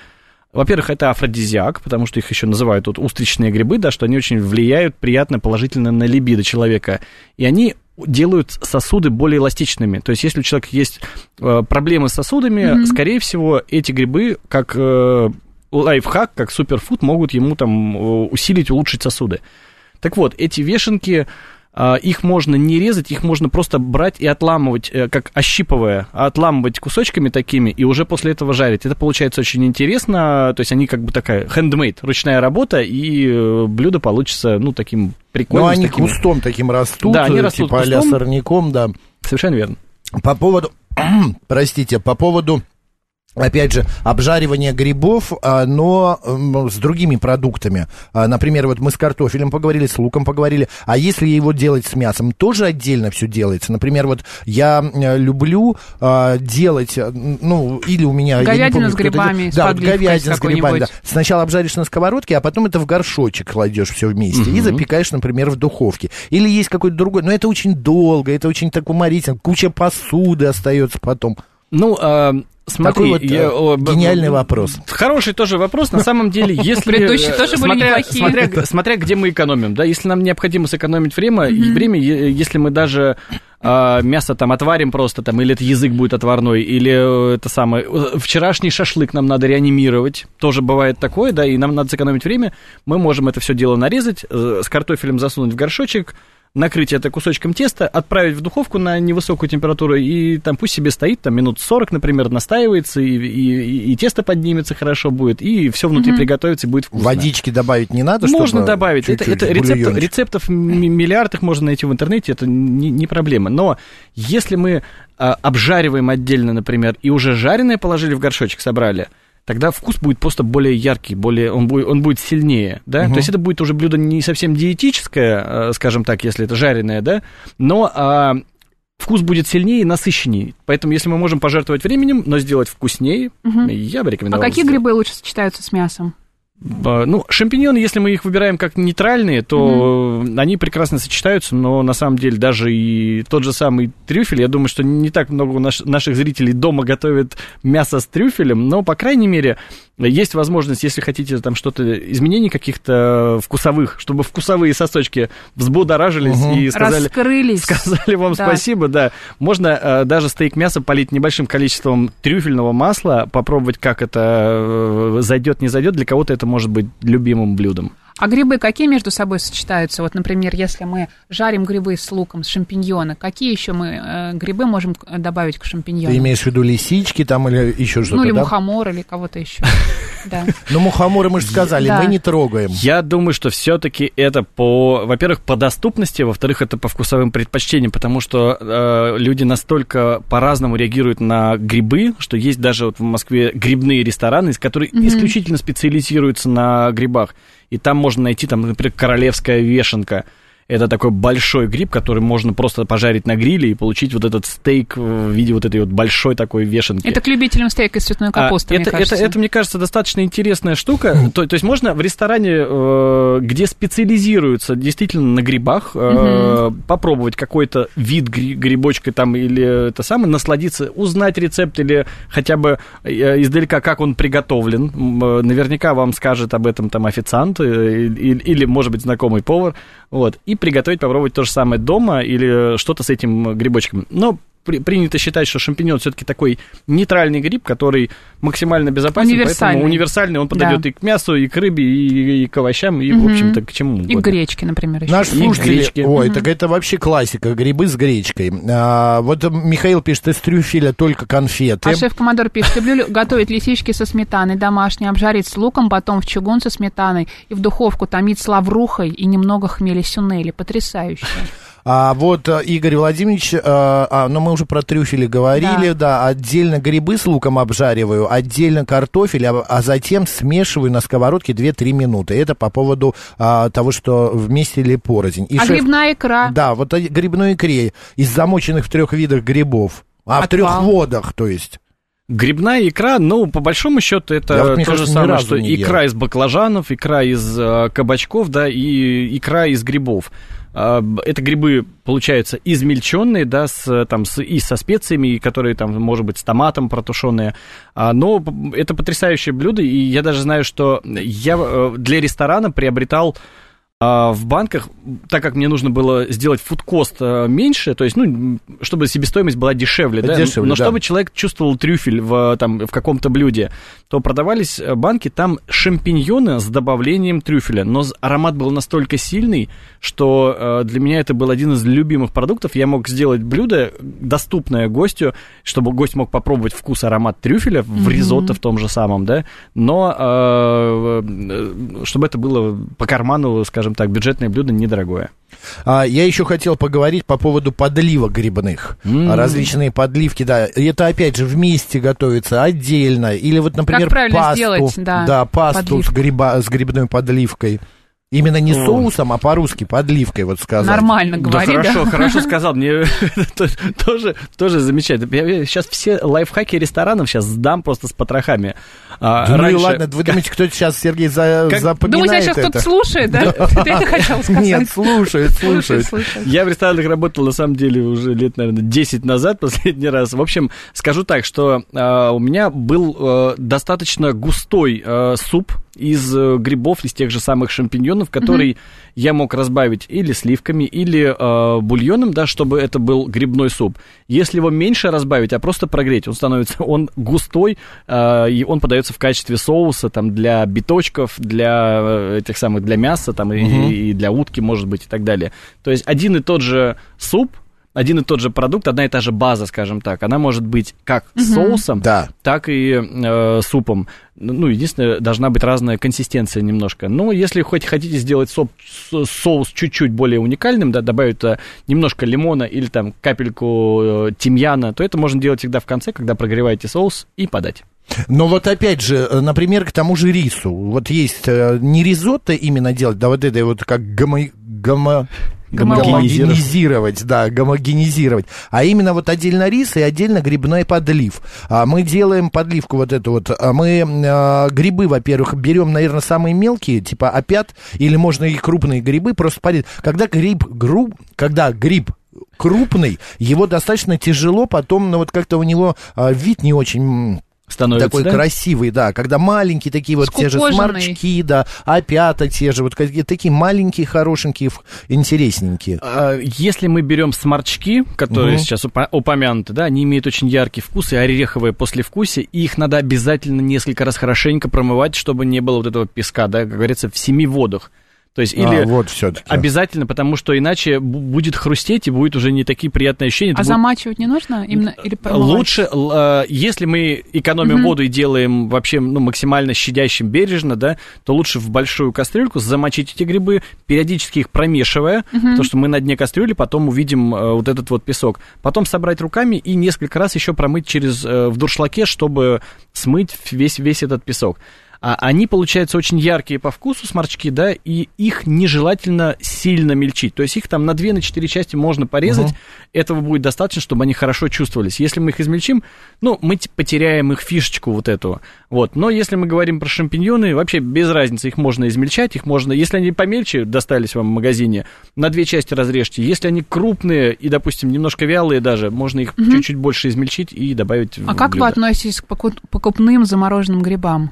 во-первых, это афродизиак, потому что их еще называют тут устричные грибы, да, что они очень влияют приятно, положительно на либидо человека. И они делают сосуды более эластичными. То есть, если у человека есть э, проблемы с сосудами, скорее всего, эти грибы, как э, лайфхак, как суперфуд, могут ему там э, усилить, улучшить сосуды. Так вот, эти вешенки, их можно не резать, их можно просто брать и отламывать, э, как ощипывая, отламывать кусочками такими и уже после этого жарить. Это получается очень интересно, то есть они как бы такая handmade, ручная работа, и э, блюдо получится, ну, таким Ну, прикольным. с они таким- кустом таким растут, Да, они э, растут типа кустом. сорняком, да. Совершенно верно. По поводу, <clears throat> простите, по поводу, опять же, обжаривания грибов, а, но с другими продуктами. А, Например, вот мы с картофелем поговорили, с луком поговорили. А если его делать с мясом, тоже отдельно все делается. Например, вот я э, люблю а, делать, э, ну, или у меня... Говядину помню, с грибами, Да, вот говядина с грибами, да. Сначала обжаришь на сковородке, а потом это в горшочек кладешь все вместе и запекаешь, например, в духовке. Или есть какой-то другой, но это очень долго, это очень так уморительно, куча посуды остается потом. Ну, а, смотри, Такой вот, я- э, гениальный вопрос. Хороший тоже вопрос. На самом деле, <laughs> если... Предыдущие э, тоже были неплохие. Смотря, где мы экономим, да, если нам необходимо сэкономить время, и время, если мы даже а, мясо там отварим просто, там, или это язык будет отварной, или э, это самое, вчерашний шашлык нам надо реанимировать, тоже бывает такое, да, и нам надо сэкономить время, мы можем это все дело нарезать, с картофелем засунуть в горшочек, накрыть это кусочком теста, отправить в духовку на невысокую температуру, и там пусть себе стоит, там минут 40, например, настаивается, и, и- и- тесто поднимется хорошо будет, и все внутри приготовится, и будет вкусно. Водички добавить не надо, Можно чтобы добавить. Это, чуть-чуть это рецептов, бульончик? рецептов ми- миллиард их можно найти в интернете, это не, не проблема. Но если мы а, обжариваем отдельно, например, и уже жареное положили в горшочек, собрали, тогда вкус будет просто более яркий, более, он, будет, он будет сильнее, да, то есть это будет уже блюдо не совсем диетическое, а, скажем так, если это жареное, да, но а, вкус будет сильнее и насыщеннее, поэтому если мы можем пожертвовать временем, но сделать вкуснее, я бы А рекомендовал. какие сделать. грибы лучше сочетаются с мясом? А, Ну, шампиньоны, если мы их выбираем как нейтральные, то они прекрасно сочетаются, но на самом деле даже и тот же самый трюфель, я думаю, что не так много наш- наших зрителей дома готовят мясо с трюфелем, но, по крайней мере, есть возможность, если хотите там что-то, изменений каких-то вкусовых, чтобы вкусовые сосочки взбудоражились и сказали, Раскрылись. Сказали вам Да. спасибо, да. Можно э, даже стейк мяса полить небольшим количеством трюфельного масла, попробовать, как это э, зайдет, не зайдет. Для кого-то это может быть любимым блюдом. А грибы какие между собой сочетаются? Вот, например, если мы жарим грибы с луком, с шампиньона, какие еще мы э, грибы можем добавить к шампиньону? Ты имеешь в виду лисички там или еще что-то, ну, или да? мухомор, или кого-то еще. <laughs> Да. Ну, мухоморы мы же сказали, мы не трогаем. Я думаю, что все-таки это по, во-первых, по доступности, во-вторых, это по вкусовым предпочтениям, потому что э, люди настолько по-разному реагируют на грибы, что есть даже вот в Москве грибные рестораны, которые исключительно специализируются на грибах. И там можно найти, там, например, королевская вешенка. Это такой большой гриб, который можно просто пожарить на гриле и получить вот этот стейк в виде вот этой вот большой такой вешенки. Это к любителям стейка из цветной капусты, А, мне это, кажется. это, это, мне кажется, достаточно интересная штука. То, то есть можно в ресторане, э, где специализируются действительно на грибах, э, попробовать какой-то вид гри- грибочка там или это самое, насладиться, узнать рецепт или хотя бы э, издалека, как он приготовлен. Наверняка вам скажет об этом там официант или, или, может быть, знакомый повар. Вот. И приготовить, попробовать то же самое дома или что-то с этим грибочком. Но при- принято считать, что шампиньон все-таки такой нейтральный гриб, который максимально безопасен, Универсальный. поэтому универсальный, он подойдет Да. и к мясу, и к рыбе, и, и к овощам, и, в Мгм. общем-то, к чему И угодно. к гречке, например, еще. Наш И слушатель, гречки. ой, так это вообще классика, грибы с гречкой. А, вот Михаил пишет, из трюфеля только конфеты. А шеф-командор пишет, люблю лю- готовить лисички со сметаной домашние, обжарить с луком, потом в чугун со сметаной и в духовку томить с лаврухой и немного хмели сюнели. Потрясающе. А вот э, Игорь Владимирович, э, а, ну мы уже про трюфели говорили, да. отдельно грибы с луком обжариваю, отдельно картофель, а, а затем смешиваю на сковородке 2-3 минуты. Это по поводу а, того, что вместе или порознь. И а шеф- грибная икра? Да, вот грибной икре из замоченных в трех видах грибов. А в Отвал. трех водах, то есть. Грибная икра, ну, по большому счету, это Я вот, то кажется, же самое, что икра ел. из баклажанов, икра из э, кабачков, да, и икра из грибов. Это грибы, получаются, измельченные, да, с, там, с, и со специями, которые, там, может быть, с томатом протушенные. А, Но это потрясающее блюдо, и я даже знаю, что я э, для ресторана приобретал а, в банках, так как мне нужно было сделать фудкост э, меньше, то есть, ну, чтобы себестоимость была дешевле, да, Дешевле, но да. чтобы человек чувствовал трюфель в, там, в каком-то блюде, то продавались э, банки, там шампиньоны с добавлением трюфеля, но аромат был настолько сильный, что э, для меня это был один из любимых продуктов, я мог сделать блюдо, доступное гостю, чтобы гость мог попробовать вкус, аромат трюфеля в ризотто в том же самом, да, но э, э, чтобы это было по карману, скажем так, бюджетное блюдо недорогое. А, я еще хотел поговорить по поводу подливок грибных. А, Различные подливки, да. Это опять же вместе готовится отдельно. Или вот, например, правильно пасту. сделать, да, пасту с, гриба, с грибной подливкой. Именно не О. соусом, а по-русски подливкой, вот сказать. Нормально говори, да, да? хорошо, <laughs> хорошо сказал. Мне <laughs> тоже, тоже замечательно. Я сейчас все лайфхаки ресторанов сейчас сдам просто с потрохами. А, Да ну и раньше- ладно, вы думаете, кто сейчас, Сергей, за, Как- запоминает Думаю, тебя сейчас это? кто-то слушает, да? <laughs> Ты это хотел сказать? Нет, слушает, слушает. слушает. Я в ресторанах работал, на самом деле, уже лет, наверное, 10 назад, последний раз. В общем, скажу так, что э, у меня был э, достаточно густой э, суп из э, грибов, из тех же самых шампиньонов, который я мог разбавить или сливками, или э, бульоном, да, чтобы это был грибной суп. Если его меньше разбавить, а просто прогреть, он становится, <laughs> он густой, э, и он подается в качестве соуса там для биточков, для э, этих самых, для мяса там и, и для утки, может быть, и так далее. То есть один и тот же суп, один и тот же продукт, одна и та же база, скажем так, она может быть как с соусом, Да. так и э, супом. Ну, единственное, должна быть разная консистенция немножко. Но если хоть хотите сделать соп- соус чуть-чуть более уникальным, да, добавить туда немножко лимона или там капельку э, тимьяна, то это можно делать всегда в конце, когда прогреваете соус и подать. Но вот опять же, э, например, к тому же рису. Вот есть э, не ризотто именно делать, да вот это вот как гомо... гомо... Гомогенизировать. Да, гомогенизировать. А именно вот отдельно рис и отдельно грибной подлив. А мы делаем подливку вот эту вот. А Мы э, грибы, во-первых, берем, наверное, самые мелкие, типа опят, или можно и крупные грибы, просто парить. Когда гриб, груб, когда гриб крупный, его достаточно тяжело потом, ну вот как-то у него а, вид не очень Становится, такой да? красивый, да, когда маленькие такие вот те же сморчки, да, опята те же, вот какие такие маленькие, хорошенькие, интересненькие. А, Если мы берем сморчки, которые Мгм. сейчас упомянуты, да, они имеют очень яркий вкус и ореховое послевкусие, и их надо обязательно несколько раз хорошенько промывать, чтобы не было вот этого песка, да, как говорится, в семи водах. То есть или А, вот все-таки. обязательно, потому что иначе бу- будет хрустеть и будет уже не такие приятные ощущения. А Это будет замачивать не нужно? Именно, или промывать? Лучше, э, если мы экономим Мгм. воду и делаем вообще ну, максимально щадящим бережно, да, то лучше в большую кастрюльку замочить эти грибы, периодически их промешивая, потому что мы на дне кастрюли потом увидим э, вот этот вот песок. Потом собрать руками и несколько раз еще промыть через э, в дуршлаке, чтобы смыть весь, весь этот песок. А они получаются очень яркие по вкусу сморчки, да, и их нежелательно сильно мельчить. То есть их там на 2 на 4 части можно порезать, Мгм. этого будет достаточно, чтобы они хорошо чувствовались. Если мы их измельчим, ну, мы потеряем их фишечку вот эту. Вот. Но если мы говорим про шампиньоны, вообще без разницы, их можно измельчать, их можно, если они помельче достались вам в магазине, на две части разрежьте. Если они крупные и, допустим, немножко вялые даже, можно их чуть-чуть больше измельчить и добавить в А как вы блюдо. относитесь к поку- покупным замороженным грибам?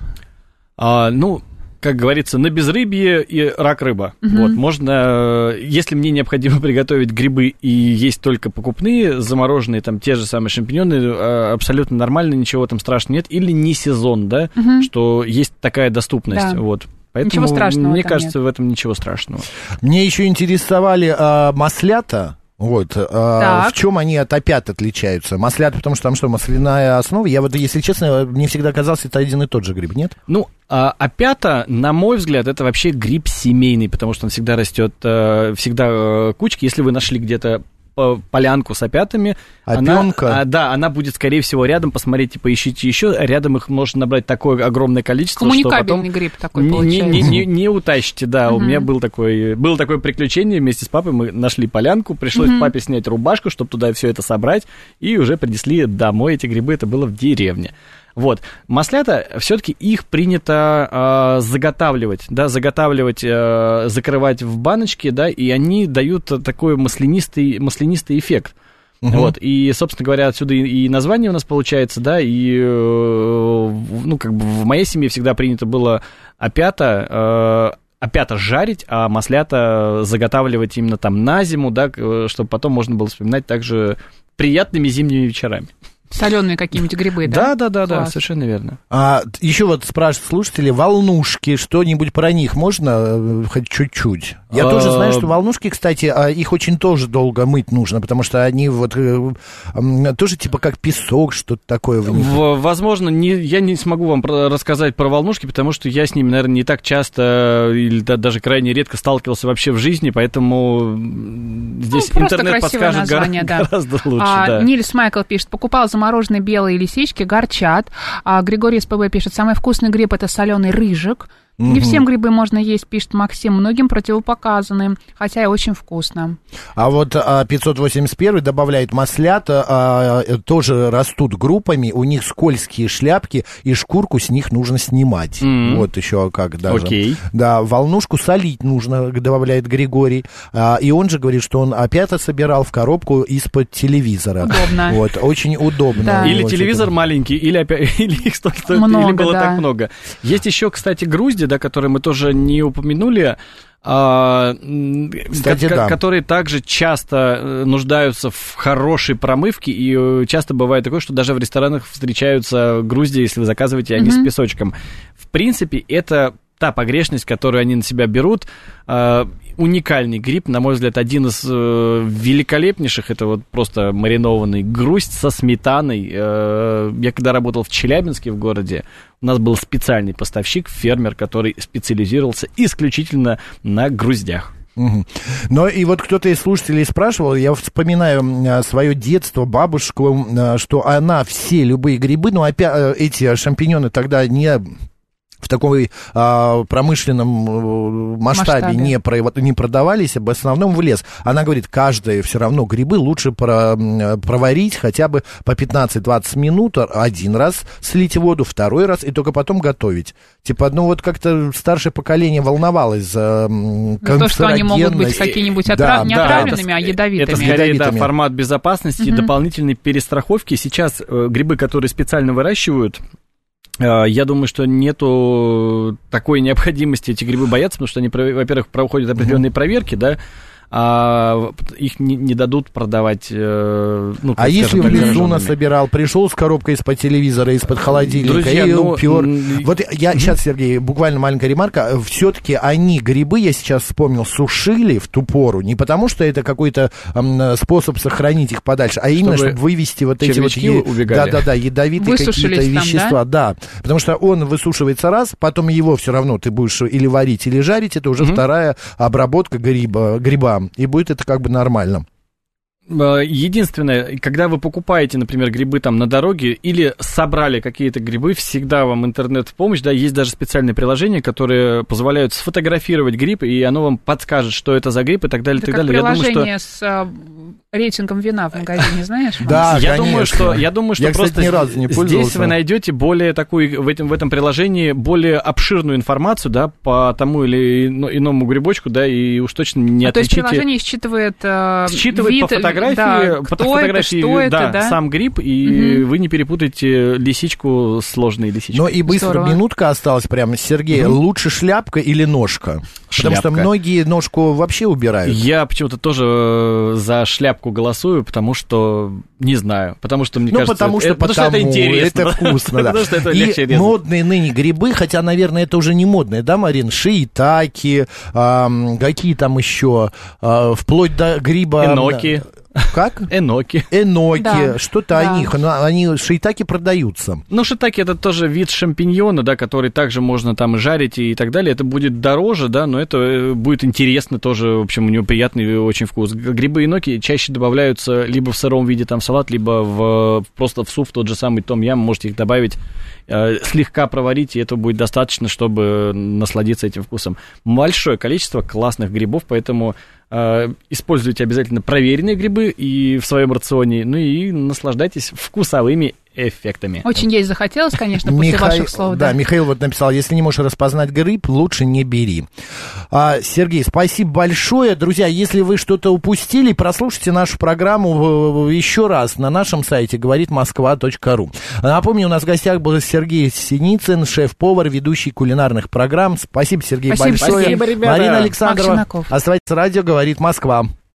А, ну, как говорится, на безрыбье и рак рыба. Вот, можно, э, если мне необходимо <laughs> приготовить грибы и есть только покупные, замороженные, там, те же самые шампиньоны, э, абсолютно нормально, ничего там страшного нет. Или не сезон, да, что есть такая доступность, Да. вот. Поэтому, Ничего страшного мне кажется, в этом ничего страшного. Мне еще интересовали а, маслята. Вот, а, Так. в чем они от опят отличаются? Маслята, потому что там что, масляная основа? Я вот, если честно, мне всегда казалось, это один и тот же гриб, нет? Ну, а опята, на мой взгляд, это вообще гриб семейный, потому что он всегда растет, э, всегда э, кучки. Если вы нашли где-то полянку с опятами, Опенка. она, а, да, она будет, скорее всего, рядом. Посмотрите, поищите еще. Рядом их можно набрать такое огромное количество, что Коммуникабельный потом гриб такой не, не, получается. не, не, не утащите, да. У меня был такой, было такое приключение вместе с папой. Мы нашли полянку, пришлось папе снять рубашку, чтобы туда все это собрать, и уже принесли домой эти грибы. Это было в деревне. Вот. Маслята, все-таки их принято э, заготавливать, да, заготавливать, э, закрывать в баночки, да, и они дают такой маслянистый, маслянистый эффект. Вот, и, собственно говоря, отсюда и, и название у нас получается, да, и, э, ну, как бы в моей семье всегда принято было опята, э, опята жарить, а маслята заготавливать именно там на зиму, да, к- чтобы потом можно было вспоминать также приятными зимними вечерами. Соленые какие-нибудь грибы, да? Да, да, да, да, Класс. совершенно верно. А, еще вот спрашивают слушатели, волнушки, что-нибудь про них можно э, хоть чуть-чуть? Я А, тоже знаю, что волнушки, кстати, а, их очень тоже долго мыть нужно, потому что они вот э, тоже типа как песок, что-то такое в них. Возможно, не, я не смогу вам рассказать про волнушки, потому что я с ними, наверное, не так часто или да- даже крайне редко сталкивался вообще в жизни, поэтому м, здесь Ну, просто интернет красивое подскажет гора- название, да. <laughs> гораздо лучше. А, да. Нильс Майкл пишет, покупал замороженные белые лисички, горчат. А Григорий СПБ пишет, самый вкусный гриб это соленый рыжик. Не всем грибы можно есть, пишет Максим, многим противопоказаны, хотя и очень вкусно. А вот а, 581 добавляет маслята, а, тоже растут группами, у них скользкие шляпки, и шкурку с них нужно снимать. Мгм. Вот еще как даже. Окей. Да, волнушку солить нужно, добавляет Григорий. А, и он же говорит, что он опята собирал в коробку из-под телевизора. Удобно. Вот, очень удобно. Да. Или Вот телевизор это. маленький, или, опять, <laughs> или их столько, Много, или было да. так много. Есть еще, кстати, грузди, да, которые мы тоже не упомянули, а, Кстати, ко- да. которые также часто э, нуждаются в хорошей промывке, и э, часто бывает такое, что даже в ресторанах встречаются грузди, если вы заказываете, они с песочком. В принципе, это та погрешность, которую они на себя берут. А, уникальный гриб, на мой взгляд, один из э, великолепнейших. Это вот просто маринованный грусть со сметаной. Э, я когда работал в Челябинске в городе, у нас был специальный поставщик, фермер, который специализировался исключительно на груздях. Но и вот кто-то из слушателей спрашивал, я вспоминаю свое детство, бабушку, а, что она все любые грибы, ну опять э, эти шампиньоны тогда не такой а, промышленном э, масштабе, Масштабе. Не, про- не продавались, а в основном в лес. Она говорит, каждое все равно грибы лучше про- проварить хотя бы по 15-20 минут, один раз слить воду, второй раз, и только потом готовить. Типа, ну вот как-то старшее поколение волновалось за то, что они могут быть какие-нибудь Да, отра- не да, отравленными, а это- ядовитыми. Это скорее, да, Ядовитыми. формат безопасности и дополнительной перестраховки. Сейчас э, грибы, которые специально выращивают, я думаю, что нету такой необходимости эти грибы бояться, потому что они, во-первых, проходят определенные проверки, да, а их не, не дадут продавать. э, ну, А если скажем лесу зараженными. насобирал, пришел с коробкой из-под телевизора, из-под холодильника Друзья, и ну, упер. Вот я сейчас, Сергей, буквально маленькая ремарка. Все-таки они, грибы, я сейчас вспомнил, сушили в ту пору. Не потому, что это какой-то способ сохранить их подальше, а именно, Чтобы чтобы вывести вот эти вот... е- убегали. Да-да-да, ядовитые Высушились какие-то там, вещества. Да? Потому что он высушивается раз, потом его все равно ты будешь или варить, или жарить. Это уже вторая обработка гриба, гриба. И будет это как бы нормально. Э, Единственное, когда вы покупаете, например, грибы там на дороге или собрали какие-то грибы, всегда вам интернет в помощь, да, есть даже специальные приложения, которые позволяют сфотографировать гриб, и оно вам подскажет, что это за гриб и так далее, и Это так как далее. Я думаю, что приложение с а, рейтингом вина в магазине, знаешь? <laughs> Да, я конечно. думаю, что я думаю, что Я, кстати, просто ни разу не здесь вы найдете более такую в этом в этом приложении более обширную информацию, да, по тому или ино- иному грибочку, да, и уж точно не А, то есть отличите. приложение считывает, э, Считывает вид, по фотографии, да, по кто фотографии, это, что да, это, да? сам гриб, и вы не перепутаете лисичку с сложной лисичкой. Но и быстро Здорово. минутка осталась прям. Сергей, лучше шляпка или ножка? Потому что Шляпка. многие ножку вообще убирают. Я почему-то тоже э, за шляпку голосую, потому что не знаю, потому что мне Ну, кажется, потому что, это, потому что это потому, интересно, это вкусно, <laughs> да. потому что это И легче резать. модные ныне грибы, хотя, наверное, это уже не модные, да, Марин? Шиитаки, какие там еще, а, вплоть до гриба... Эноки. Как? Эноки. Эноки, Да, что-то да. о них, но они, шиитаки продаются. Ну, шитаки это тоже вид шампиньона, да, который также можно там жарить и так далее. Это будет дороже, да, но это э, будет интересно тоже. В общем, у него приятный очень вкус. Грибы и ноки чаще добавляются либо в сыром виде там в салат, либо в, просто в суп, тот же самый том ям. Можете их добавить, э, слегка проварить, и это будет достаточно, чтобы насладиться этим вкусом. Большое количество классных грибов, поэтому используйте обязательно проверенные грибы и в своем рационе, ну и наслаждайтесь вкусовыми эффектами. Очень есть захотелось, конечно, после Михаил- ваших слов. да, Да, Михаил вот написал, если не можешь распознать гриб, лучше не бери. А, Сергей, спасибо большое. Друзья, если вы что-то упустили, прослушайте нашу программу еще раз на нашем сайте говорит-москва.ру. Напомню, у нас в гостях был Сергей Синицын, шеф-повар, ведущий кулинарных программ. Спасибо, Сергей, Спасибо, большое. спасибо, ребята. Марина Александрова. Оставайтесь радио, говорит Москва.